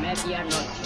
Medianoche.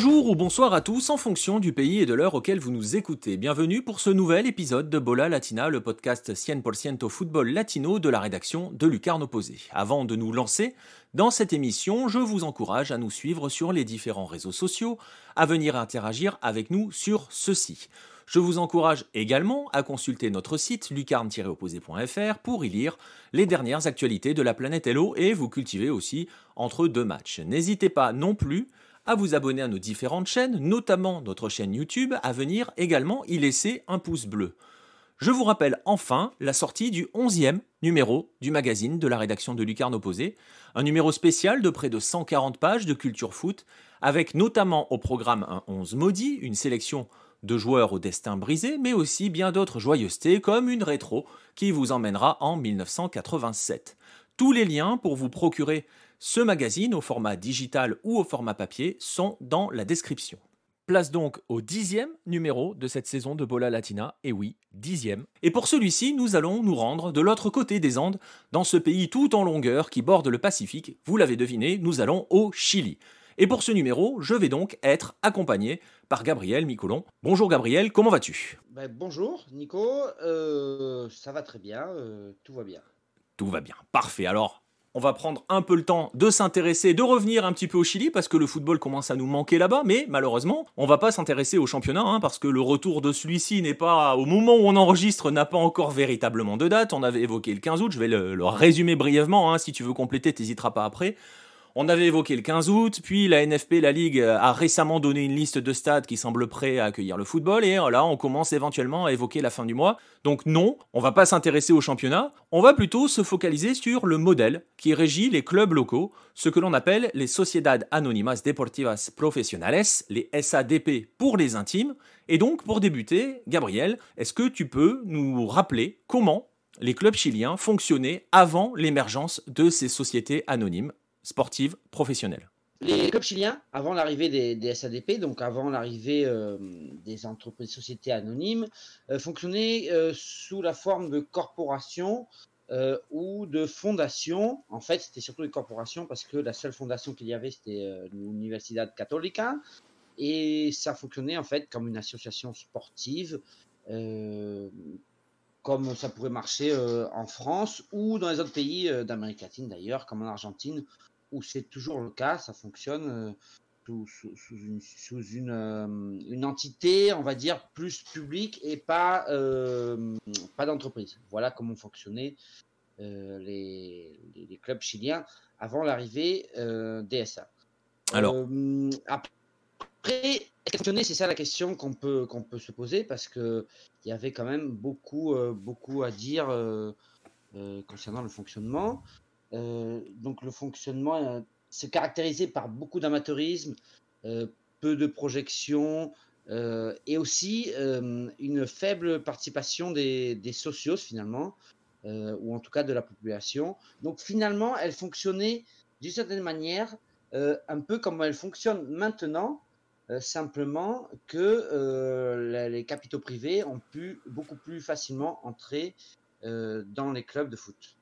Bonjour ou bonsoir à tous en fonction du pays et de l'heure auquel vous nous écoutez. Bienvenue pour ce nouvel épisode de Bola Latina, le podcast 100% football latino de la rédaction de Lucarne Opposé. Avant de nous lancer dans cette émission, je vous encourage à nous suivre sur les différents réseaux sociaux, à venir interagir avec nous sur ceux-ci. Je vous encourage également à consulter notre site lucarne-opposé.fr pour y lire les dernières actualités de la planète Hello et vous cultiver aussi entre deux matchs. N'hésitez pas non plus à vous abonner à nos différentes chaînes, notamment notre chaîne YouTube, à venir également y laisser un pouce bleu. Je vous rappelle enfin la sortie du 11e numéro du magazine de la rédaction de Lucarne Opposé, un numéro spécial de près de 140 pages de culture foot, avec notamment au programme un 11 maudit, une sélection de joueurs au destin brisé, mais aussi bien d'autres joyeusetés comme une rétro qui vous emmènera en 1987. Tous les liens pour vous procurer ce magazine, au format digital ou au format papier, sont dans la description. Place donc au dixième numéro de cette saison de Bola Latina, et oui, dixième. Et pour celui-ci, nous allons nous rendre de l'autre côté des Andes, dans ce pays tout en longueur qui borde le Pacifique. Vous l'avez deviné, nous allons au Chili. Et pour ce numéro, je vais donc être accompagné par Gabriel Micolon. Bonjour Gabriel, comment vas-tu? Ben, Bonjour Nico, euh, ça va très bien, euh, tout va bien. Tout va bien, parfait. Alors, on va prendre un peu le temps de s'intéresser, de revenir un petit peu au Chili parce que le football commence à nous manquer là-bas, mais malheureusement, on va pas s'intéresser au championnat hein, parce que le retour de celui-ci n'est pas, au moment où on enregistre, n'a pas encore véritablement de date. On avait évoqué le 15 août, je vais le, résumer brièvement, hein, si tu veux compléter, t'hésiteras pas après. On avait évoqué le 15 août, puis la NFP, la Ligue, a récemment donné une liste de stades qui semblent prêts à accueillir le football, et là, on commence éventuellement à évoquer la fin du mois. Donc non, on va pas s'intéresser au championnat, on va plutôt se focaliser sur le modèle qui régit les clubs locaux, ce que l'on appelle les Sociedad Anónimas Deportivas Profesionales, les SADP pour les intimes. Et donc, pour débuter, Gabriel, est-ce que tu peux nous rappeler comment les clubs chiliens fonctionnaient avant l'émergence de ces sociétés anonymes? Sportive professionnelle. Les clubs chiliens, avant l'arrivée des, SADP, donc avant l'arrivée euh, des entreprises sociétés anonymes, euh, fonctionnaient euh, sous la forme de corporations ou de fondations. En fait, c'était surtout des corporations parce que la seule fondation qu'il y avait, c'était l'Universidad Católica. Et ça fonctionnait en fait comme une association sportive comme ça pourrait marcher en France ou dans les autres pays d'Amérique latine d'ailleurs, comme en Argentine, où c'est toujours le cas, ça fonctionne sous, une, une, entité, on va dire, plus publique et pas, pas d'entreprise. Voilà comment fonctionnaient les, les, clubs chiliens avant l'arrivée DSA. Alors, après, c'est ça la question qu'on peut, qu'on peut se poser parce qu'il y avait quand même beaucoup, beaucoup à dire concernant le fonctionnement. Euh, donc le fonctionnement euh, se caractérisait par beaucoup d'amateurisme, euh, peu de projection et aussi une faible participation des, des socios finalement, ou en tout cas de la population. Donc finalement, elle fonctionnait d'une certaine manière un peu comme elle fonctionne maintenant, simplement que les capitaux privés ont pu beaucoup plus facilement entrer dans les clubs de foot.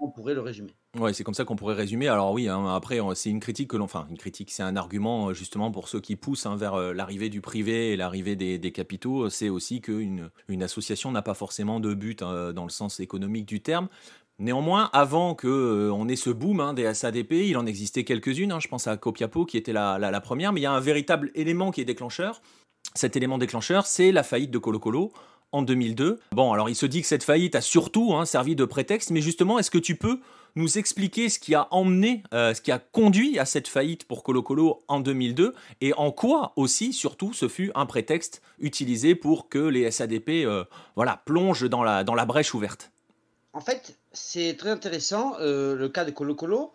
On pourrait le résumer. Ouais, c'est comme ça qu'on pourrait résumer. Alors oui, hein, après, c'est une critique que l'on, enfin, une critique, c'est un argument euh, justement pour ceux qui poussent hein, vers euh, l'arrivée du privé et l'arrivée des, capitaux. C'est aussi qu'une une association n'a pas forcément de but hein, dans le sens économique du terme. Néanmoins, avant que euh, ait ce boom des SADP, il en existait quelques-unes. je pense à Copiapo qui était la, la, première, mais il y a un véritable élément qui est déclencheur. Cet élément déclencheur, c'est la faillite de Colo Colo en 2002. Bon, alors il se dit que cette faillite a surtout hein, servi de prétexte, mais justement, est-ce que tu peux nous expliquer ce qui a emmené, euh, ce qui a conduit à cette faillite pour Colo Colo en 2002 et en quoi aussi, surtout, ce fut un prétexte utilisé pour que les SADP euh, voilà, plongent dans la, dans la brèche ouverte? En fait, c'est très intéressant euh, le cas de Colo Colo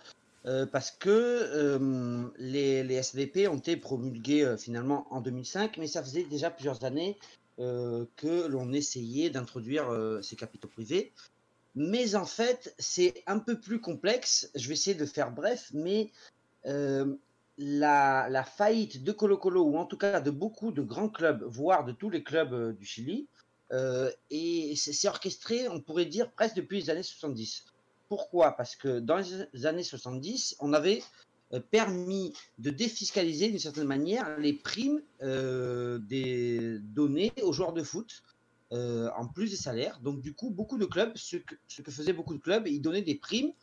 parce que les, les, SDP ont été promulgués finalement en 2005, mais ça faisait déjà plusieurs années que l'on essayait d'introduire ces capitaux privés. Mais en fait, c'est un peu plus complexe. Je vais essayer de faire bref, mais la, faillite de Colo Colo, ou en tout cas de beaucoup de grands clubs, voire de tous les clubs euh, du Chili, euh, et c'est orchestré, on pourrait dire, presque depuis les années 70. Pourquoi? Parce que dans les années 70, on avait euh, permis de défiscaliser d'une certaine manière les primes des données aux joueurs de foot, en plus des salaires. Donc du coup, beaucoup de clubs, ce que, faisaient beaucoup de clubs, ils donnaient des primes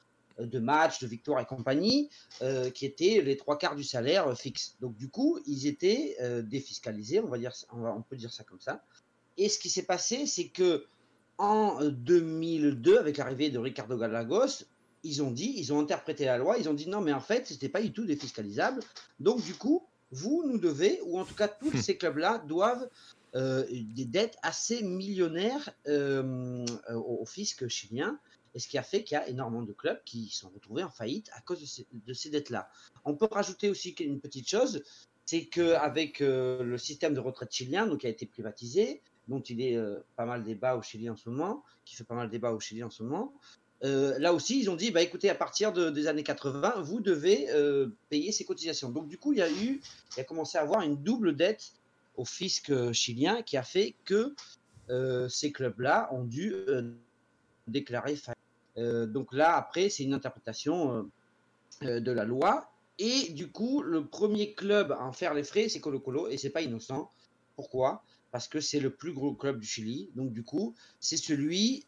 de matchs, de victoires et compagnie, euh, qui étaient les trois quarts du salaire euh, fixe. Donc du coup, ils étaient euh, défiscalisés, on va dire, on, peut dire ça comme ça. Et ce qui s'est passé, c'est que en 2002, avec l'arrivée de Ricardo Galagos, ils ont dit, ils ont interprété la loi, ils ont dit non, mais en fait, ce n'était pas du tout défiscalisable. Donc du coup, vous nous devez, ou en tout cas tous hmm. ces clubs-là doivent des dettes assez millionnaires au fisc chilien et ce qui a fait qu'il y a énormément de clubs qui sont retrouvés en faillite à cause de ces, dettes-là. On peut rajouter aussi une petite chose, c'est qu'avec euh, le système de retraite chilien, donc qui a été privatisé, dont il est euh, pas mal débat au Chili en ce moment, qui fait pas mal débat au Chili en ce moment, euh, là aussi, ils ont dit, bah écoutez, à partir des années 80, vous devez payer ces cotisations. Donc du coup, il y a eu, il a commencé à avoir une double dette au fisc chilien qui a fait que ces clubs-là ont dû déclarer faillite. Euh, donc là, après, c'est une interprétation euh, euh, de la loi. Et du coup, le premier club à en faire les frais, c'est Colo Colo, et c'est pas innocent. Pourquoi? Parce que c'est le plus gros club du Chili. Donc du coup, c'est celui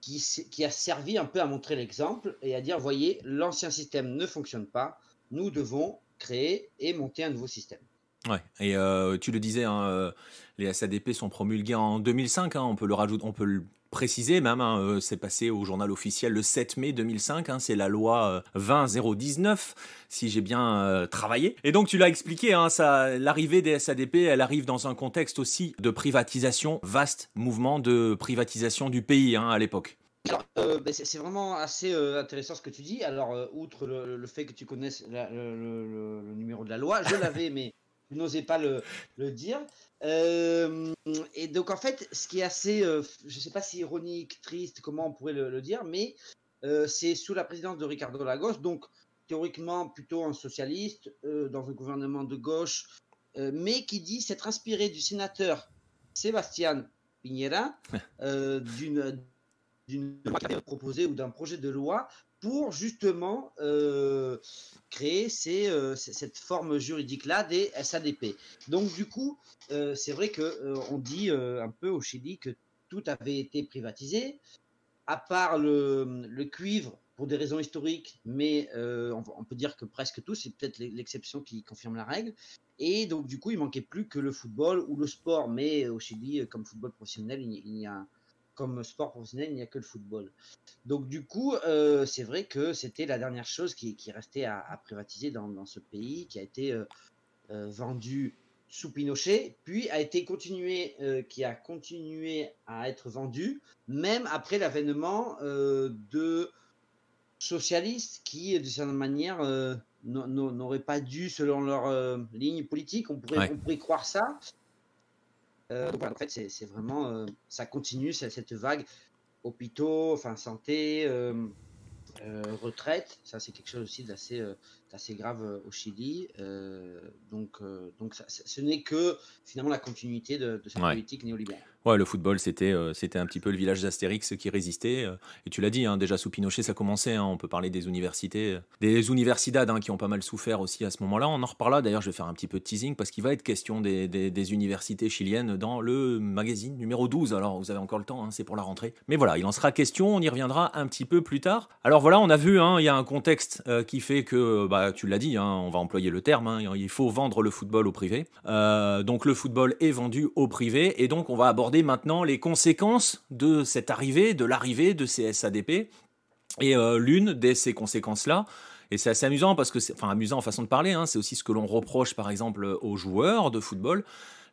qui, qui, a servi un peu à montrer l'exemple et à dire, voyez, l'ancien système ne fonctionne pas. Nous devons créer et monter un nouveau système. Ouais, et tu le disais, hein, les SADP sont promulgués en 2005, hein, on peut le rajouter, on peut le préciser même, hein, euh, c'est passé au journal officiel le 7 mai 2005, hein, c'est la loi 20019, euh, si j'ai bien euh, travaillé. Et donc tu l'as expliqué, hein, l'arrivée des SADP, elle arrive dans un contexte aussi de privatisation, vaste mouvement de privatisation du pays à l'époque. Ben, c'est vraiment assez intéressant ce que tu dis. Alors, outre le, fait que tu connaisses le, numéro de la loi, je l'avais, mais je n'osais pas le, dire. Euh, et donc en fait, ce qui est assez, euh, je ne sais pas si ironique, triste, comment on pourrait le, dire, mais euh, c'est sous la présidence de Ricardo Lagos, donc théoriquement plutôt un socialiste dans un gouvernement de gauche, mais qui dit s'être inspiré du sénateur Sébastien Piñera d'une d'une proposée ou d'un projet de loi pour justement euh, créer euh, cette forme juridique-là des SADP. Donc du coup, euh, c'est vrai qu'on dit un peu au Chili que tout avait été privatisé, à part le, cuivre pour des raisons historiques, mais on, peut dire que presque tout, c'est peut-être l'exception qui confirme la règle. Et donc du coup, il manquait plus que le football ou le sport, mais au Chili, comme football professionnel, il y a comme sport professionnel, il n'y a que le football. Donc du coup, euh, c'est vrai que c'était la dernière chose qui, restait à, privatiser dans, ce pays, qui a été euh, euh, vendu sous Pinochet, puis a été continué, qui a continué à être vendu, même après l'avènement de socialistes qui, de certaine manière, n'auraient pas dû, selon leur ligne politique, on pourrait, on pourrait croire ça, euh, donc, en fait, c'est vraiment, euh, ça continue, cette vague hôpitaux, enfin santé, euh, retraite. Ça, c'est quelque chose aussi d'assez assez grave au Chili. donc, donc ce n'est que finalement la continuité de, cette politique néolibérale. Ouais, le football, c'était euh, c'était un petit peu le village d'Astérix qui résistait. Euh, et tu l'as dit, hein, déjà sous Pinochet, ça commençait. Hein, on peut parler des universités, euh, des universidades hein, qui ont pas mal souffert aussi à ce moment-là. On en reparlera. D'ailleurs, je vais faire un petit peu de teasing parce qu'il va être question des, des, universités chiliennes dans le magazine numéro 12. Alors, vous avez encore le temps, c'est pour la rentrée. Mais voilà, il en sera question. On y reviendra un petit peu plus tard. Alors voilà, on a vu, il y a un contexte qui fait que, bah, tu l'as dit, on va employer le terme, il faut vendre le football au privé. donc le football est vendu au privé et donc on va aborder maintenant les conséquences de cette arrivée, de l'arrivée de ces SADP. Et euh, l'une de ces conséquences-là, et c'est assez amusant parce que enfin amusant en façon de parler, hein, c'est aussi ce que l'on reproche par exemple aux joueurs de football.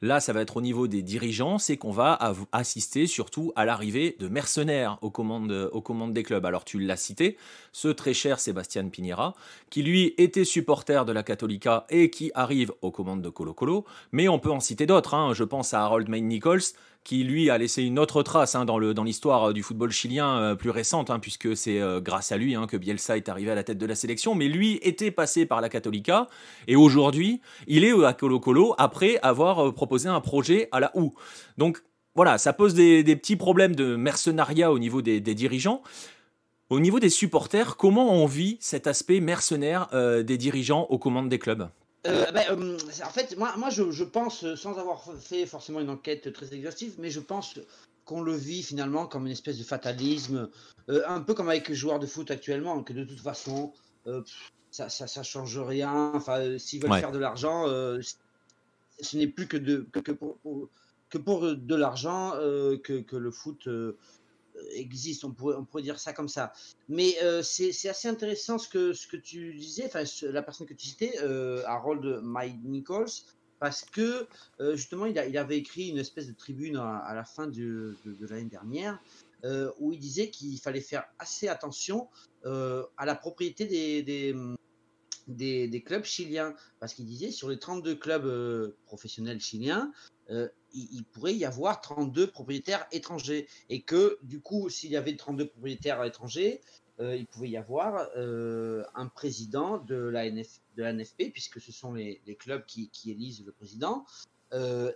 Là, ça va être au niveau des dirigeants, c'est qu'on va assister surtout à l'arrivée de mercenaires aux commandes, des clubs. Alors tu l'as cité, ce très cher Sébastien Pinera, qui lui était supporter de la Catholica et qui arrive aux commandes de Colo Colo, mais on peut en citer d'autres. Hein. Je pense à Harold Main Nichols, qui lui a laissé une autre trace hein, dans l'histoire euh, du football chilien euh, plus récente, hein, puisque c'est euh, grâce à lui hein, que Bielsa est arrivé à la tête de la sélection. Mais lui était passé par la Católica et aujourd'hui il est à Colo Colo après avoir proposé un projet à la OU. Donc voilà, ça pose des, petits problèmes de mercenariat au niveau des, dirigeants. Au niveau des supporters, comment on vit cet aspect mercenaire des dirigeants aux commandes des clubs? Euh, ben, euh, en fait, moi, moi je, pense, euh, sans avoir fait forcément une enquête très exhaustive, mais je pense qu'on le vit finalement comme une espèce de fatalisme, un peu comme avec les joueurs de foot actuellement, que de toute façon, ça, ça, change rien. Enfin, s'ils veulent faire de l'argent, ce n'est plus que, de, que, pour, que pour de l'argent que, que, le foot existe, on pourrait, on pourrait dire ça comme ça. Mais euh, c'est assez intéressant ce que, ce que tu disais, enfin la personne que tu citais, euh, Harold Mike Nichols, parce que euh, justement il, il, avait écrit une espèce de tribune à, la fin de, de, l'année dernière où il disait qu'il fallait faire assez attention à la propriété des des, clubs chiliens, parce qu'il disait sur les 32 clubs professionnels chiliens, euh, il, pourrait y avoir 32 propriétaires étrangers. Et que, du coup, s'il y avait 32 propriétaires étrangers, euh, il pouvait y avoir euh, un président de la, NF, de la NFP, puisque ce sont les, clubs qui, élisent le président,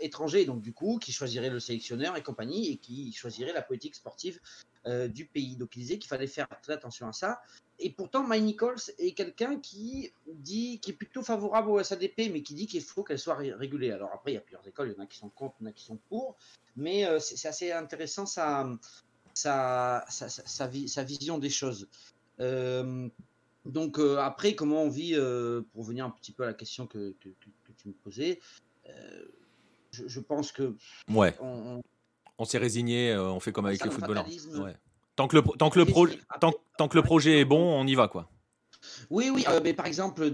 étranger, donc du coup, qui choisirait le sélectionneur et compagnie, et qui choisirait la politique sportive du pays. Donc il disait qu'il fallait faire très attention à ça et pourtant, Mike Nichols est quelqu'un qui dit, qui est plutôt favorable au SADP, mais qui dit qu'il faut qu'elle soit régulée. Alors après, il y a plusieurs écoles, il y en a qui sont contre, il y en a qui sont pour, mais euh, c'est assez intéressant sa, sa, sa, sa, vision des choses. Euh, donc euh, après, comment on vit, pour revenir un petit peu à la question que, que, tu me posais, je, pense que... Ouais. On, on, s'est résigné, on fait comme avec les footballeurs. Ouais. Tant que le, tant que le, tant, tant, que le projet est bon, on y va, quoi. Oui, oui, euh, mais par exemple,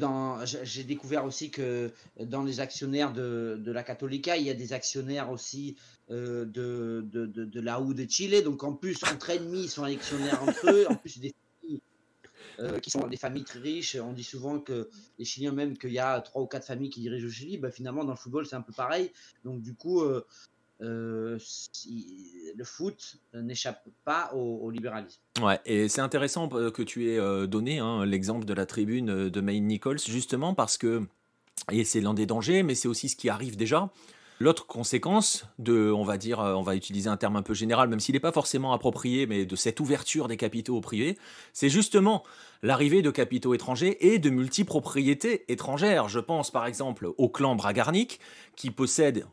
j'ai découvert aussi que dans les actionnaires de, de, la Católica, il y a des actionnaires aussi euh, de, de, de, la OU de Chile. Donc en plus, entre ennemis, ils sont actionnaires entre eux. En plus, des familles euh, qui sont des familles très riches. On dit souvent que les Chiliens, même qu'il y a trois ou quatre familles qui dirigent le Chili, bah, finalement, dans le football, c'est un peu pareil. Donc du coup, euh, le foot n'échappe pas au, libéralisme. Ouais, et c'est intéressant euh, que tu aies euh, donné hein, l'exemple de la tribune de Maine Nichols, justement parce que, et c'est l'un des dangers, mais c'est aussi ce qui arrive déjà. L'autre conséquence de, on va dire, on va utiliser un terme un peu général, même s'il n'est pas forcément approprié, mais de cette ouverture des capitaux au privé, c'est justement l'arrivée de capitaux étrangers et de multipropriétés étrangères. Je pense par exemple au clan Bragarnik, qui possède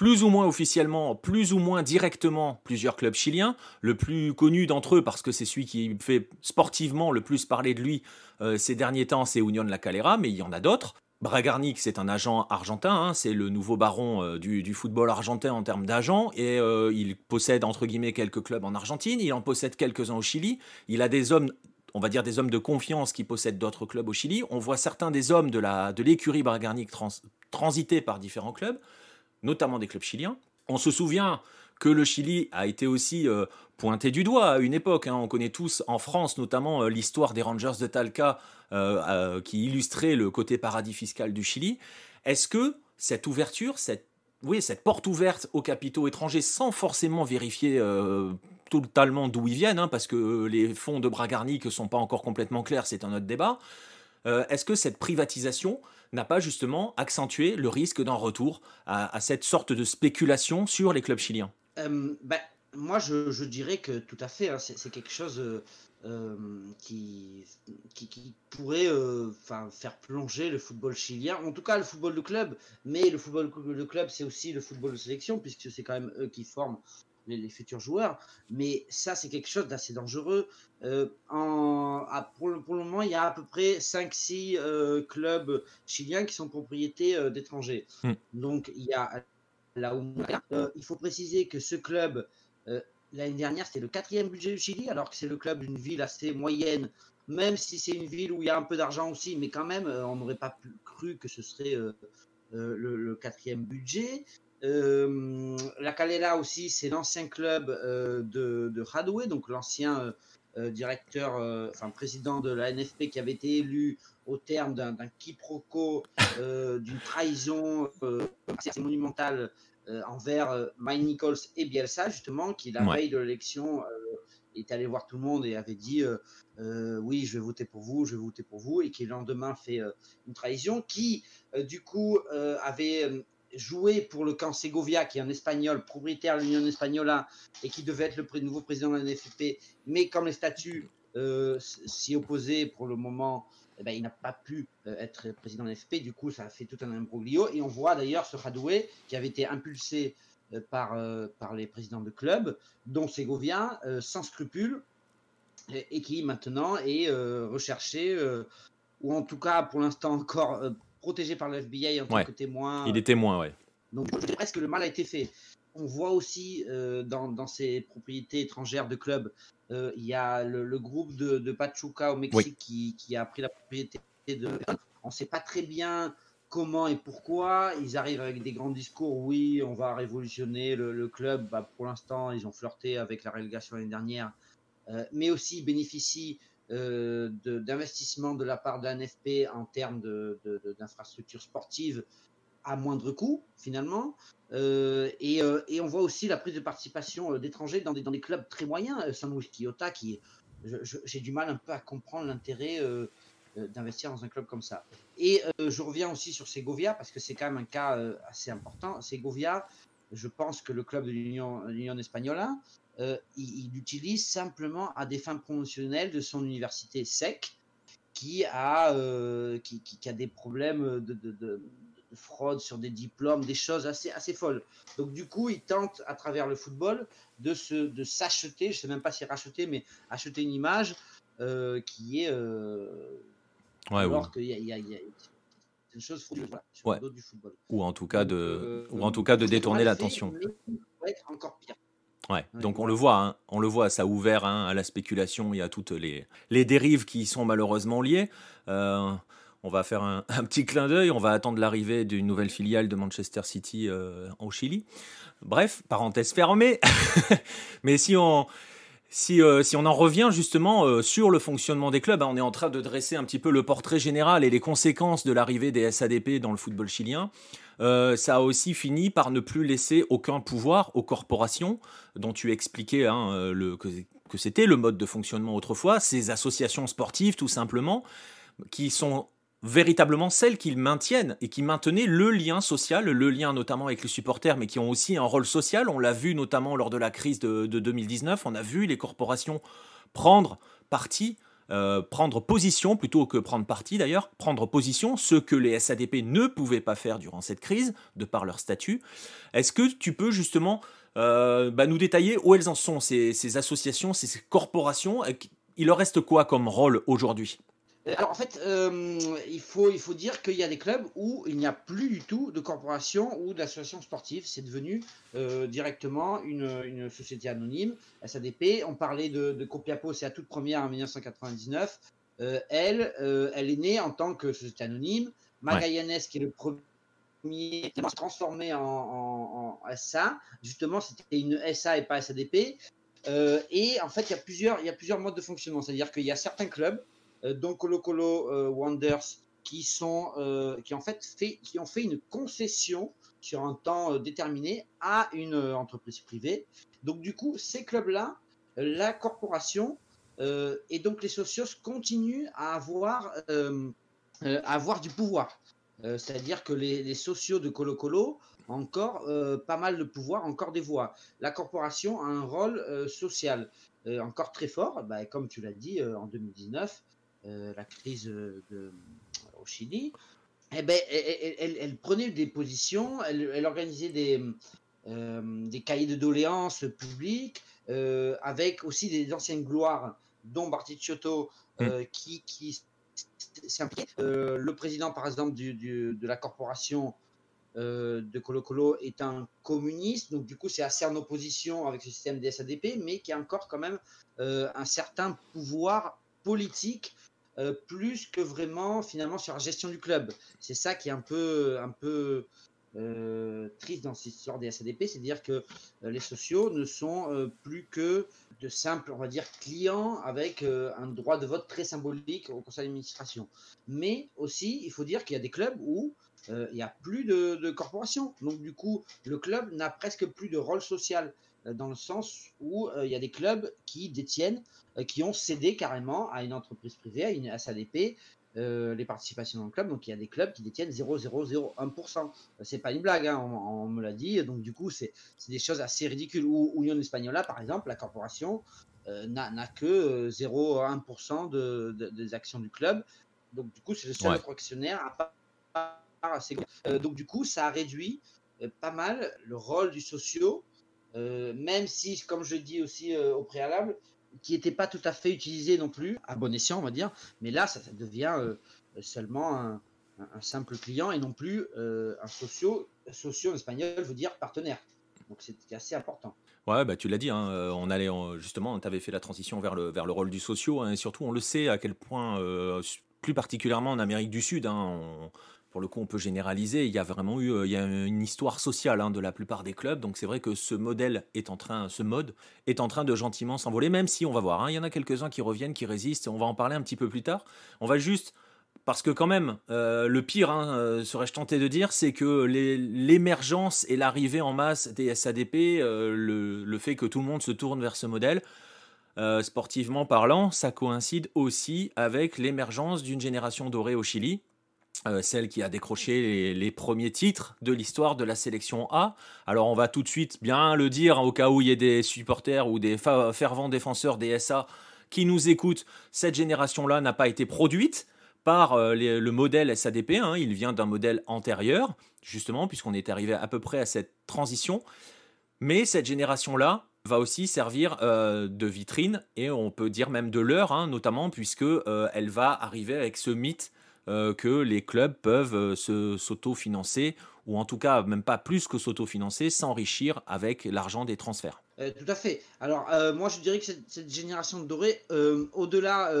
plus ou moins officiellement, plus ou moins directement plusieurs clubs chiliens. Le plus connu d'entre eux, parce que c'est celui qui fait sportivement le plus parler de lui euh, ces derniers temps, c'est Union La Calera, mais il y en a d'autres. Bragarnik, c'est un agent argentin, hein, c'est le nouveau baron euh, du, football argentin en termes d'agents, et euh, il possède entre guillemets quelques clubs en Argentine, il en possède quelques-uns au Chili, il a des hommes on va dire des hommes de confiance qui possèdent d'autres clubs au Chili. On voit certains des hommes de l'écurie de Bragarnik transiter par différents clubs notamment des clubs chiliens. On se souvient que le Chili a été aussi euh, pointé du doigt à une époque. Hein. On connaît tous en France notamment euh, l'histoire des Rangers de Talca euh, qui illustrait le côté paradis fiscal du Chili. Est-ce que cette ouverture, cette, oui, cette porte ouverte aux capitaux étrangers sans forcément vérifier totalement d'où ils viennent, hein, parce que les fonds de Bragarnik ne sont pas encore complètement clairs, c'est un autre débat, est-ce que cette privatisation n'a pas justement accentué le risque d'un retour à, cette sorte de spéculation sur les clubs chiliens. Euh, ben, Moi, je, dirais que tout à fait, hein, c'est quelque chose euh, euh, qui, qui, pourrait faire plonger le football chilien, en tout cas le football de club, mais le football de club, c'est aussi le football de sélection, puisque c'est quand même eux qui forment les, futurs joueurs. Mais ça, c'est quelque chose d'assez dangereux. Euh, en, pour, le, pour, le, moment, il y a à peu près 5-6 euh, clubs chiliens qui sont propriétés euh, d'étrangers. Hmm. Donc, il y a là où il faut préciser que ce club, l'année dernière, c'était le quatrième budget du Chili, alors que c'est le club d'une ville assez moyenne, même si c'est une ville où il y a un peu d'argent aussi, mais quand même, on n'aurait pas cru que ce serait le, le, quatrième budget. La Calera aussi, c'est l'ancien club de, de Radoué, donc l'ancien directeur, enfin président de la NFP qui avait été élu au terme d'un quiproquo, d'une trahison assez monumentale envers Mike Nichols et Bielsa, justement, qui la veille de l'élection est allé voir tout le monde et avait dit euh, euh, oui, je vais voter pour vous, je vais voter pour vous, et qui le lendemain fait euh, une trahison, qui du coup avait joué pour le camp Segovia, qui est un espagnol propriétaire de l'Union Espagnola et qui devait être le nouveau président de la NFP, mais comme les statuts s'y opposaient pour le moment, eh ben, il n'a pas pu être président de la NFP, du coup ça a fait tout un imbroglio, et on voit d'ailleurs ce Radoué qui avait été impulsé euh, par, euh, par les présidents de clubs, dont euh, sans scrupule, et, qui maintenant est recherché, ou en tout cas pour l'instant encore protégé par le FBI en tant que témoin. Il est témoin, oui. Donc je dirais presque le mal a été fait. On voit aussi dans, dans, ces propriétés étrangères de clubs, il y a le, groupe de, de, Pachuca au Mexique qui, qui, a pris la propriété de. On ne sait pas très bien comment et pourquoi. Ils arrivent avec des grands discours. Oui, on va révolutionner le, club. Bah, pour l'instant, ils ont flirté avec la relégation l'année dernière, euh, mais aussi bénéficient euh, d'investissements de, la part de la NFP en termes d'infrastructures sportives à moindre coût, finalement. Euh, et, on voit aussi la prise de participation d'étrangers dans des, clubs très moyens. San Luis Quillota, qui j'ai du mal un peu à comprendre l'intérêt euh, d'investir dans un club comme ça. Et euh, je reviens aussi sur Segovia parce que c'est quand même un cas euh, assez important. Segovia, je pense que le club de l'Union espagnole, il, utilise simplement à des fins promotionnelles de son université SEC qui a, qui, a des problèmes de, fraude sur des diplômes, des choses assez, assez folles. Donc du coup, il tente à travers le football de se de s'acheter, je ne sais même pas si racheter, mais acheter une image qui est alors qu'il y a, une chose du football. Ou en tout cas de, euh, ou en tout cas de détourner l'attention. encore pire. Ouais. Donc on le voit, hein. on le voit, ça a ouvert hein, à la spéculation. Y a toutes les, les dérives qui sont malheureusement liées. Euh, on va faire un, petit clin d'œil. On va attendre l'arrivée d'une nouvelle filiale de Manchester City euh, au Chili. Bref, parenthèse fermée. Mais si on, euh, si, on en revient justement euh, sur le fonctionnement des clubs, hein, on est en train de dresser un petit peu le portrait général et les conséquences de l'arrivée des SADP dans le football chilien. Euh, ça a aussi fini par ne plus laisser aucun pouvoir aux corporations, dont tu expliquais hein, que c'était le mode de fonctionnement autrefois, ces associations sportives tout simplement, qui sont véritablement celles qui maintiennent et qui maintenaient le lien social, le lien notamment avec les supporters, mais qui ont aussi un rôle social. On l'a vu notamment lors de la crise de, 2019, on a vu les corporations prendre parti, euh, prendre position plutôt que prendre parti d'ailleurs, prendre position, ce que les SADP ne pouvaient pas faire durant cette crise, de par leur statut. Est-ce que tu peux justement euh, bah, nous détailler où elles en sont, ces, associations, ces corporations? Il leur reste quoi comme rôle aujourd'hui? euh, alors en fait, euh, il, faut, il faut dire qu'il y a des clubs où il n'y a plus du tout de corporation ou d'association sportive. C'est devenu euh, directement une, société anonyme, SADP. On parlait de, de Copiapo, c'est la toute première en 1999. elle, elle est née en tant que société anonyme. Magallanes, qui est le premier à se transformer en, SA, justement, c'était une SA et pas SADP. et en fait, il y, a plusieurs, il y a plusieurs modes de fonctionnement. C'est-à-dire qu'il y a certains clubs euh, dont Colo Colo euh, Wonders, qui, sont, euh, qui, en fait qui ont fait une concession sur un temps déterminé à une entreprise privée. Donc du coup, ces clubs-là, la corporation et donc les socios continuent à avoir, à avoir du pouvoir. C'est-à-dire que les, les, sociaux de Colo Colo ont encore pas mal de pouvoir, encore des voix. La corporation a un rôle social encore très fort, bah, comme tu l'as dit en 2019, euh, la crise euh, de, au Chili, eh ben, elle, prenait des positions, elle, organisait des, euh, des cahiers de doléances publics, avec aussi des anciennes gloires, dont Barticciotto, mm. qui, qui le président, par exemple, du, de la corporation de Colo Colo est un communiste, donc du coup c'est assez en opposition avec ce système des SADP, mais qui a encore quand même un certain pouvoir politique euh, plus que vraiment finalement sur la gestion du club. C'est ça qui est un peu, un peu triste dans cette histoire des SADP, c'est-à-dire que les sociaux ne sont plus que de simples, on va dire, clients avec un droit de vote très symbolique au conseil d'administration. Mais aussi, il faut dire qu'il y a des clubs où il n'y a plus de, de corporations. Donc du coup, le club n'a presque plus de rôle social dans le sens où il y a des clubs qui détiennent, qui ont cédé carrément à une entreprise privée, à une SADP, euh, les participations dans le club. Donc il y a des clubs qui détiennent 0,001%. C'est pas une blague, hein, on, me l'a dit. Donc du coup, c'est des choses assez ridicules. Ou Union Espagnola, par exemple, la corporation euh, n'a que 0,1% de, des actions du club. Donc du coup, c'est le seul ouais. à euh, donc du coup, ça a réduit pas mal le rôle du socio. même si, comme je dis aussi au préalable, qui n'était pas tout à fait utilisé non plus, à bon escient, on va dire. Mais là, ça, devient euh, seulement un, simple client et non plus euh, un socio. Socio en espagnol veut dire partenaire. Donc c'est assez important. Ouais, bah tu l'as dit, hein, euh, on allait justement, tu avais fait la transition vers le, vers le rôle du socio, hein, et surtout on le sait à quel point, plus particulièrement en Amérique du Sud, hein, on, pour le coup, on peut généraliser. Il y a vraiment eu, euh, il y a une histoire sociale hein, de la plupart des clubs. Donc c'est vrai que ce modèle est en train, ce mode est en train de gentiment s'envoler. Même si on va voir, hein, il y en a quelques-uns qui reviennent, qui résistent. On va en parler un petit peu plus tard. On va juste parce que quand même, euh, le pire, hein, euh, serais-je tenté de dire, c'est que l'émergence et l'arrivée en masse des SADP, le, le, fait que tout le monde se tourne vers ce modèle, sportivement parlant, ça coïncide aussi avec l'émergence d'une génération dorée au Chili, euh, celle qui a décroché les, premiers titres de l'histoire de la sélection A. Alors on va tout de suite bien le dire hein, au cas où il y ait des supporters ou des fervents défenseurs des SA qui nous écoutent. Cette génération-là n'a pas été produite par euh, le modèle SADP. Hein. il vient d'un modèle antérieur, justement, puisqu'on est arrivé à peu près à cette transition. Mais cette génération-là va aussi servir euh, de vitrine et on peut dire même de l'heure, hein, notamment puisque elle va arriver avec ce mythe euh, que les clubs peuvent euh, se s'auto-financer, ou en tout cas même pas plus que s'auto-financer, s'enrichir avec l'argent des transferts. Euh, tout à fait. Alors moi je dirais que cette, génération de doré, au-delà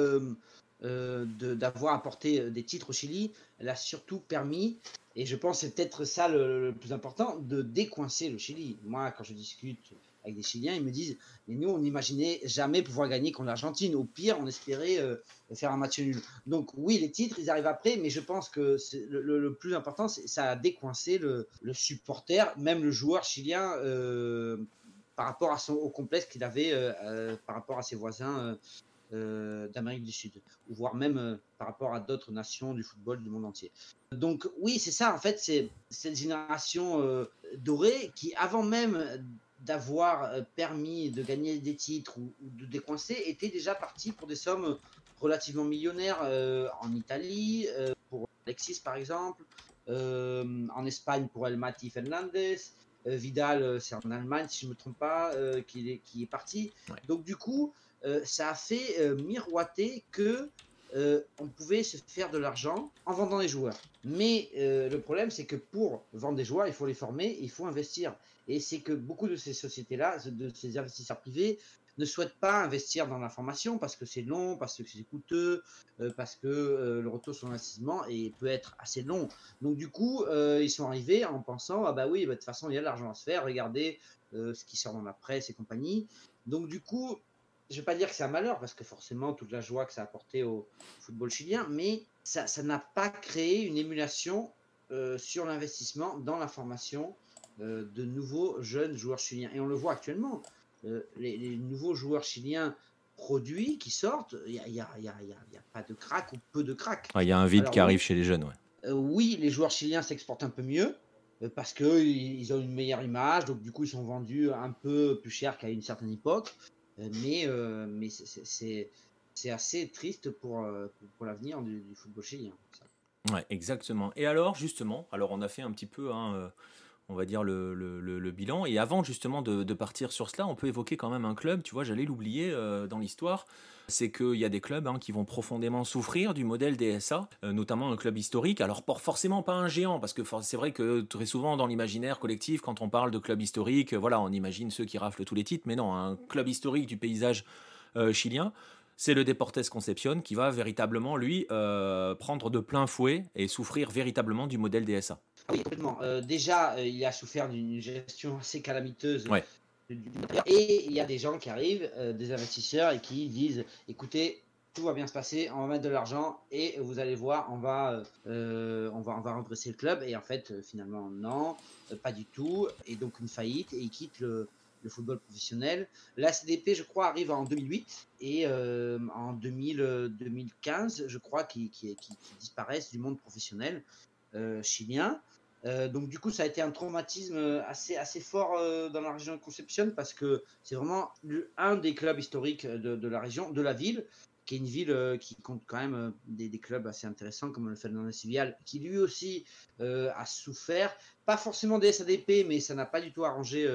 d'avoir apporté des titres au Chili, elle a surtout permis, et je pense c'est peut-être ça le, plus important, de décoincer le Chili. Moi quand je discute avec des Chiliens, ils me disent Mais nous, on n'imaginait jamais pouvoir gagner contre l'Argentine. Au pire, on espérait euh, faire un match nul. Donc, oui, les titres, ils arrivent après, mais je pense que le, plus important, c'est ça a décoincé le, supporter, même le joueur chilien, euh, par rapport au complexe qu'il avait euh, par rapport à ses voisins. d'Amérique du Sud, ou voire même par rapport à d'autres nations du football du monde entier. Donc oui, c'est ça, en fait, c'est cette génération dorée qui, avant même d'avoir euh, permis de gagner des titres ou, de décoincer était déjà parti pour des sommes relativement millionnaires euh, en Italie, euh, pour Alexis par exemple, en Espagne pour El Mati Fernandez, Vidal c'est en Allemagne si je ne me trompe pas, qui, est, qui est parti. Donc du coup, ça a fait miroiter que on pouvait se faire de l'argent en vendant des joueurs. Mais le problème, c'est que pour vendre des joueurs, il faut les former, il faut investir. Et c'est que beaucoup de ces sociétés-là, de ces investisseurs privés, ne souhaitent pas investir dans la formation parce que c'est long, parce que c'est coûteux, euh, parce que euh, le retour sur investissement peut être assez long. Donc du coup, euh, ils sont arrivés en pensant ah bah oui, bah, de toute façon il y a de l'argent à se faire. Regardez ce qui sort dans la presse et compagnie. Donc du coup, je vais pas dire que c'est un malheur parce que forcément toute la joie que ça a apporté au football chilien, mais ça n'a pas créé une émulation sur l'investissement dans la formation euh, de nouveaux jeunes joueurs chiliens. Et on le voit actuellement, euh, les, nouveaux joueurs chiliens produits qui sortent, il n'y a, pas de crack ou peu de crack. Ah, il y a un vide qui arrive chez les jeunes. Ouais. Euh, oui, les joueurs chiliens s'exportent un peu mieux parce qu'ils ont une meilleure image, donc du coup ils sont vendus un peu plus cher qu'à une certaine époque. Mais mais c'est assez triste pour, pour, l'avenir du, football chilien. Ouais, exactement. Et alors, justement, alors on a fait un petit peu hein, on va dire, le, bilan. Et avant justement de, partir sur cela, on peut évoquer quand même un club, tu vois, j'allais l'oublier euh, dans l'histoire, c'est qu'il y a des clubs hein, qui vont profondément souffrir du modèle DSA, euh, notamment un club historique, alors forcément pas un géant, parce que c'est vrai que très souvent dans l'imaginaire collectif, quand on parle de club historique, voilà, on imagine ceux qui raflent tous les titres, mais non, un club historique du paysage euh, chilien, c'est le Deportes Concepcion qui va véritablement, lui, prendre de plein fouet et souffrir véritablement du modèle DSA. Oui, complètement. déjà, il a souffert d'une gestion assez calamiteuse. Et il y a des gens qui arrivent, des investisseurs, et qui disent écoutez, tout va bien se passer, on va mettre de l'argent et vous allez voir, on va, euh, on va, redresser le club. Et en fait, euh, finalement, non, euh, pas du tout. Et donc une faillite et il quitte le, football professionnel. La CDP, je crois, arrive en 2008 et en 2000, 2015, je crois, qui, disparaissent du monde professionnel chilien. Donc du coup, ça a été un traumatisme assez, assez fort dans la région de Concepción parce que c'est vraiment un des clubs historiques de, la région, de la ville qui est une ville euh, qui compte quand même euh, des, clubs assez intéressants comme le Fernandez Civil, qui lui aussi euh, a souffert, pas forcément des SADP, mais ça n'a pas du tout arrangé,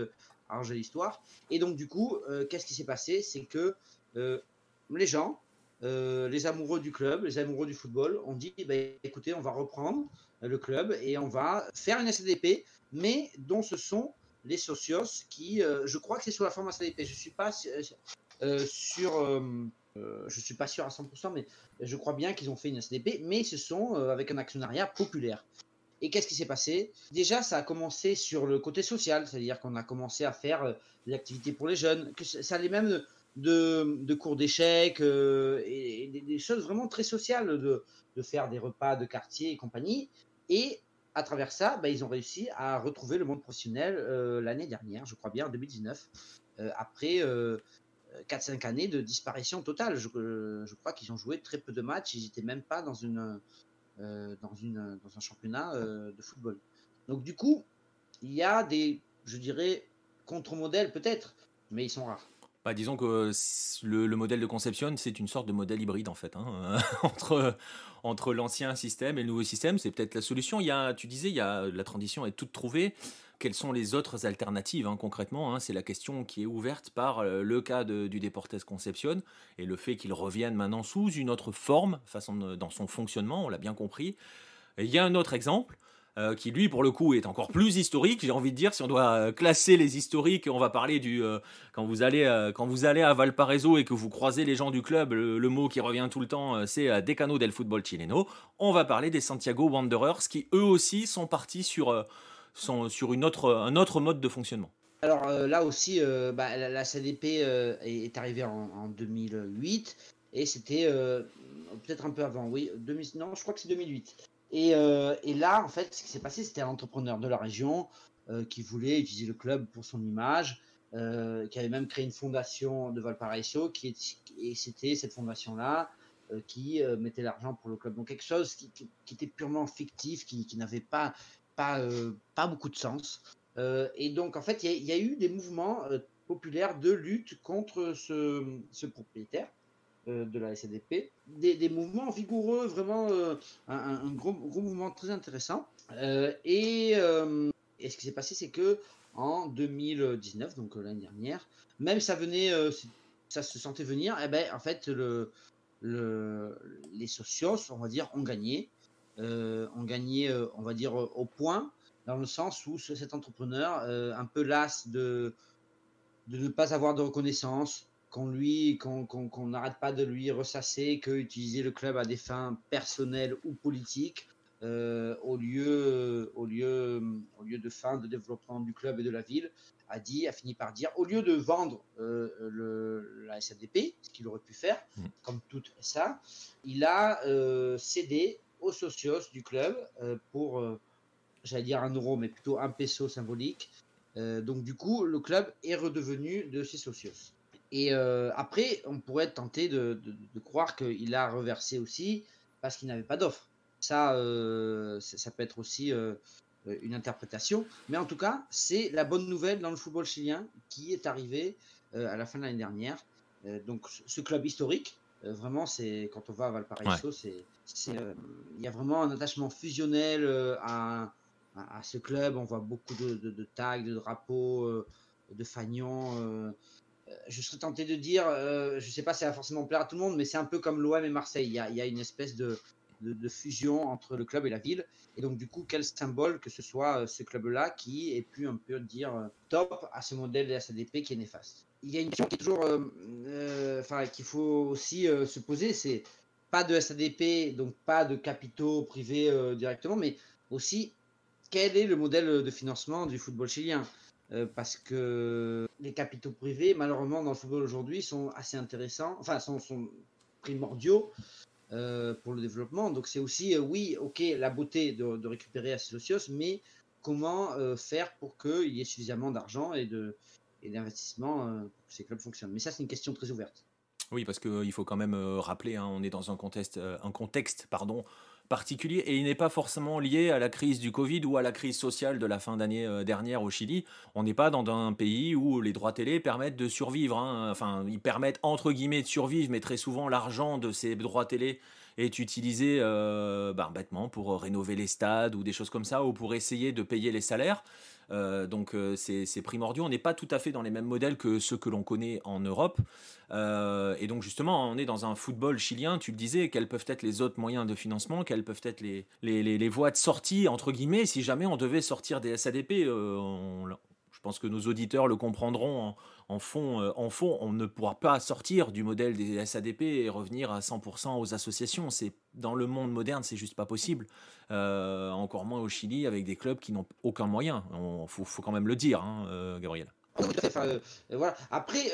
arrangé l'histoire. Et donc du coup, qu'est-ce qui s'est passé? C'est que les gens, les amoureux du club, les amoureux du football, ont dit bah, écoutez, on va reprendre le club et on va faire une SADP, mais dont ce sont les socios qui, je crois que c'est sous la forme SADP, je suis pas sur euh, je suis pas sûr à 100%, mais je crois bien qu'ils ont fait une SDP, mais ce sont euh, avec un actionnariat populaire. Et qu'est-ce qui s'est passé? Déjà, ça a commencé sur le côté social, c'est-à-dire qu'on a commencé à faire euh, des activités pour les jeunes, que ça allait même de, cours d'échecs et, des, choses vraiment très sociales, de, faire des repas de quartier et compagnie. Et à travers ça, bah, ils ont réussi à retrouver le monde professionnel l'année dernière, je crois bien, en 2019, après 4-5 années de disparition totale. Je, je crois qu'ils ont joué très peu de matchs, ils n'étaient même pas dans, une, euh, dans, une, dans un championnat euh, de football. Donc du coup, il y a des, je dirais, contre-modèles peut-être, mais ils sont rares. Bah, disons que le, modèle de conception, c'est une sorte de modèle hybride en fait, hein, entre, entre l'ancien système et le nouveau système. C'est peut-être la solution. Il y a, tu disais, il y a, la transition est toute trouvée. Quelles sont les autres alternatives hein, concrètement hein? C'est la question qui est ouverte par euh, le cas du Deportes Concepcion et le fait qu'il revienne maintenant sous une autre forme, façon dans son fonctionnement, on l'a bien compris. il y a un autre exemple euh, qui lui pour le coup est encore plus historique. J'ai envie de dire si on doit euh, classer les historiques, on va parler du euh, quand vous allez quand vous allez à Valparaiso et que vous croisez les gens du club, le, mot qui revient tout le temps c'est Decano del Football Chileno. On va parler des Santiago Wanderers qui eux aussi sont partis sur sont sur une autre un autre mode de fonctionnement. Alors là aussi, bah, la, CDP est, arrivée en, en 2008 et c'était peut-être un peu avant, oui, 2000, non, je crois que c'est 2008. Euh, et, là, en fait, ce qui s'est passé, c'était un entrepreneur de la région euh, qui voulait utiliser le club pour son image, euh, qui avait même créé une fondation de Valparaiso, qui et c'était cette fondation-là qui mettait l'argent pour le club. Donc quelque chose qui, était purement fictif, qui, n'avait pas, pas beaucoup de sens. et donc, en fait, il y, a eu des mouvements populaires de lutte contre ce propriétaire. Euh, de la SNDP, des, mouvements vigoureux, vraiment euh, un, gros, mouvement très intéressant. Euh, et, ce qui s'est passé, c'est que en 2019, donc l'année dernière, même ça venait, ça se sentait venir, et eh ben en fait le, le, les socios, on va dire, ont gagné, ont gagné, on va dire au point, dans le sens où cet entrepreneur, un peu las de ne pas avoir de reconnaissance, qu'on lui, qu'on n'arrête pas de lui ressasser que utiliser le club à des fins personnelles ou politiques, euh, au lieu, au lieu, au lieu de fin de développement du club et de la ville, a dit, a fini par dire, au lieu de vendre euh, le, la SADP, ce qu'il aurait pu faire, mmh. comme toute ça, il a euh, cédé aux socios du club pour, j'allais dire un euro, mais plutôt un peso symbolique. donc du coup, le club est redevenu de ses socios. Et euh, après, on pourrait être tenté de, croire qu'il a reversé aussi parce qu'il n'avait pas d'offre. Ça, euh, ça, peut être aussi euh, une interprétation. Mais en tout cas, c'est la bonne nouvelle dans le football chilien qui est arrivée à la fin de l'année dernière. donc, ce club historique, vraiment, c'est quand on va à Valparaiso, c'est, il y a vraiment un attachement fusionnel à, à, ce club. On voit beaucoup de, de tags, de drapeaux, de fagnons je serais tenté de dire, euh, je ne sais pas si ça va forcément plaire à tout le monde, mais c'est un peu comme l'OM et Marseille. Il y, a, une espèce de, fusion entre le club et la ville. Et donc, du coup, quel symbole que ce soit euh, ce club-là qui ait pu un peu dire euh, top à ce modèle de SADP qui est néfaste. Il y a une question qui est toujours, enfin, qu'il faut aussi se poser, c'est pas de SADP, donc pas de capitaux privés directement, mais aussi quel est le modèle de financement du football chilien? Parce que les capitaux privés, malheureusement, dans le football aujourd'hui, sont assez intéressants, enfin, sont, primordiaux pour le développement. Donc, c'est aussi, oui, ok, la beauté de, récupérer à socios, mais comment faire pour qu'il y ait suffisamment d'argent et d'investissement pour que ces clubs fonctionnent. Mais ça, c'est une question très ouverte. Oui, parce qu'il faut quand même rappeler, hein, on est dans un contexte, un contexte pardon, particulier et il n'est pas forcément lié à la crise du Covid ou à la crise sociale de la fin d'année dernière au Chili. On n'est pas dans un pays où les droits télé permettent de survivre. Hein. Enfin, ils permettent entre guillemets de survivre, mais très souvent l'argent de ces droits télé est utilisé bah, bêtement pour rénover les stades ou des choses comme ça, ou pour essayer de payer les salaires. Euh, donc euh, c'est primordial. On n'est pas tout à fait dans les mêmes modèles que ceux que l'on connaît en Europe. Euh, et donc justement, on est dans un football chilien, tu le disais, quels peuvent être les autres moyens de financement, quelles peuvent être les, les, voies de sortie, entre guillemets, si jamais on devait sortir des SADP. Pense que nos auditeurs le comprendront en fond, euh, en fond, on ne pourra pas sortir du modèle des SADP et revenir à 100% aux associations. C'est dans le monde moderne, c'est juste pas possible. Euh, encore moins au Chili avec des clubs qui n'ont aucun moyen. Il faut, quand même le dire, hein, euh, Gabriel. Après,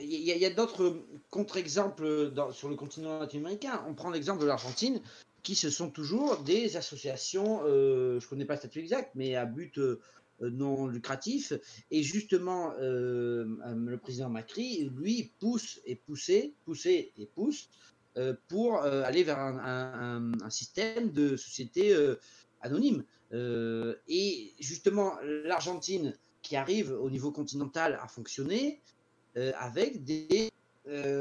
il y, a, d'autres contre-exemples sur le continent latino-américain. On prend l'exemple de l'Argentine, qui ce sont toujours des associations, je ne connais pas le statut exact, mais à but non lucratif. Et justement, euh, euh, le président Macri, lui, pousse et poussé, poussé et pousse pour aller vers un, système de société anonyme. et justement, l'Argentine, qui arrive au niveau continental à fonctionner avec des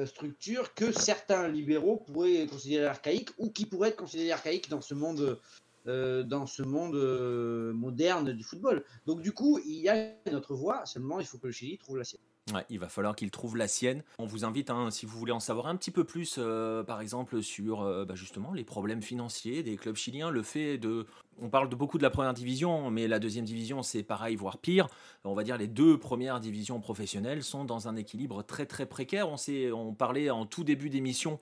structures que certains libéraux pourraient considérer archaïques ou qui pourraient être considérées archaïques dans ce monde euh, dans ce monde euh, moderne du football. Donc du coup, il y a notre voie, seulement il faut que le Chili trouve la sienne. Il va falloir qu'il trouve la sienne. On vous invite, hein, si vous voulez en savoir un petit peu plus, euh, par exemple, sur bah, justement les problèmes financiers des clubs chiliens, le fait de... On parle de beaucoup de la première division, mais la deuxième division, c'est pareil, voire pire. On va dire les deux premières divisions professionnelles sont dans un équilibre très très précaire. On, on parlait en tout début d'émission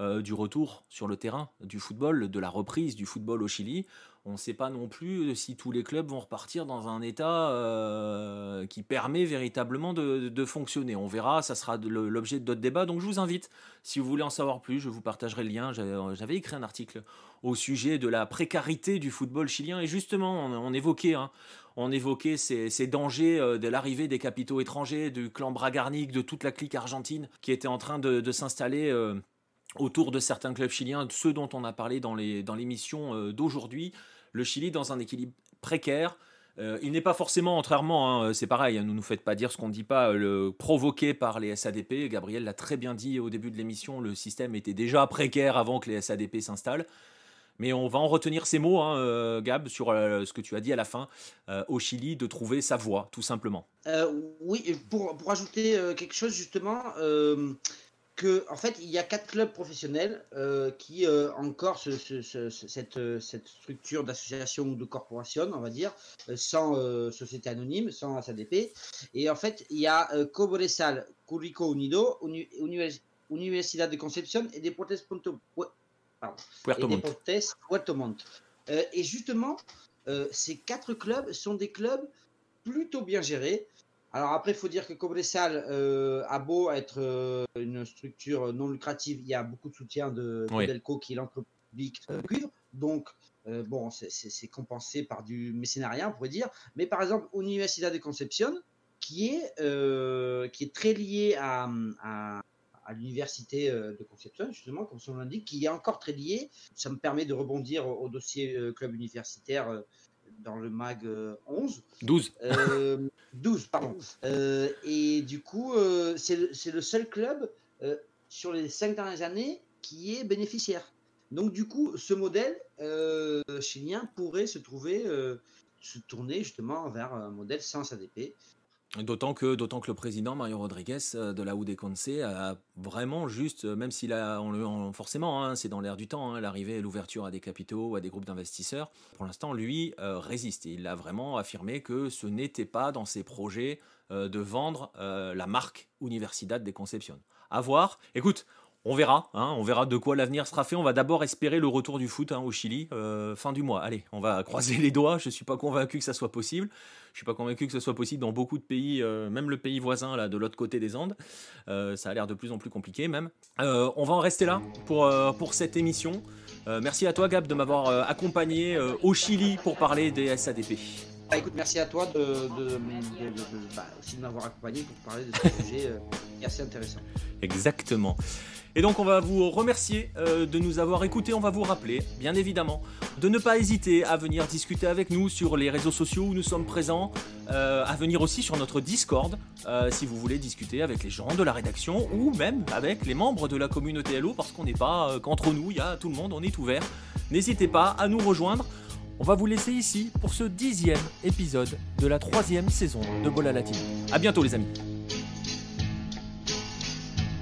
euh, du retour sur le terrain du football, de la reprise du football au Chili. On ne sait pas non plus si tous les clubs vont repartir dans un état euh, qui permet véritablement de, fonctionner. On verra, ça sera l'objet d'autres débats. Donc je vous invite, si vous voulez en savoir plus, je vous partagerai le lien. J'avais écrit un article au sujet de la précarité du football chilien et justement on, évoquait, hein, on évoquait ces, dangers euh, de l'arrivée des capitaux étrangers, du clan Bragarnik, de toute la clique argentine qui était en train de, s'installer autour de certains clubs chiliens, ceux dont on a parlé dans l'émission dans euh, d'aujourd'hui. Le Chili dans un équilibre précaire. Euh, il n'est pas forcément, contrairement, hein, c'est pareil, hein, ne nous faites pas dire ce qu'on ne dit pas, le, provoqué par les SADP. Gabriel l'a très bien dit au début de l'émission, le système était déjà précaire avant que les SADP s'installent. Mais on va en retenir ces mots, hein, euh, Gab, sur ce que tu as dit à la fin, au Chili, de trouver sa voie, tout simplement. oui, pour, pour ajouter quelque chose, justement, en fait, il y a quatre clubs professionnels euh, qui euh, encore cette, euh, cette, structure d'association ou de corporation, on va dire, sans société anonyme, sans SADP. Et en fait, il y a Cobresal, Currico Unido, Universidad de Concepción et Deportes Puerto, Deportes Puerto Montt. et justement, ces quatre clubs sont des clubs plutôt bien gérés. Alors après, il faut dire que Cobresal euh, a beau être euh, une structure non lucrative, il y a beaucoup de soutien de, Delco qui est l'entreprise publique euh, cuivre. Donc, bon, c'est compensé par du mécénariat, on pourrait dire. Mais par exemple, Universidad de Concepción, qui est, qui est très lié à, à, l'université de Concepción, justement, comme son nom l'indique, qui est encore très lié. Ça me permet de rebondir au, dossier club universitaire dans le MAG 11. 12. 12, pardon. Euh, et du coup, euh, c'est le, seul club euh, sur les cinq dernières années qui est bénéficiaire. Donc du coup, ce modèle chilien pourrait se trouver, se tourner justement vers un modèle sans ADP. D'autant que, le président Mario Rodriguez euh, de la Conce a vraiment juste, euh, même s'il a, forcément, hein, c'est dans l'air du temps, hein, l'arrivée et l'ouverture à des capitaux à des groupes d'investisseurs, pour l'instant, lui euh, résiste. Il a vraiment affirmé que ce n'était pas dans ses projets de vendre la marque Universidad de Concepción. À voir. Écoute, on verra, hein, on verra de quoi l'avenir sera fait. On va d'abord espérer le retour du foot hein, au Chili euh, fin du mois. Allez, on va croiser les doigts. Je ne suis pas convaincu que ça soit possible. Je ne suis pas convaincu que ce soit possible dans beaucoup de pays, euh, même le pays voisin là de l'autre côté des Andes. Euh, ça a l'air de plus en plus compliqué même. on va en rester là pour, pour cette émission. merci à toi Gab de m'avoir accompagné au Chili pour parler des SADP. Bah, écoute, merci à toi de, bah, aussi de m'avoir accompagné pour parler de ce sujet assez intéressant. Exactement. Et donc on va vous remercier euh, de nous avoir écoutés, on va vous rappeler, bien évidemment, de ne pas hésiter à venir discuter avec nous sur les réseaux sociaux où nous sommes présents, euh, à venir aussi sur notre Discord euh, si vous voulez discuter avec les gens de la rédaction ou même avec les membres de la communauté LO parce qu'on n'est pas qu'entre nous, il y a tout le monde, on est ouvert. N'hésitez pas à nous rejoindre. On va vous laisser ici pour ce dixième épisode de la troisième saison de Bola Latine. A bientôt les amis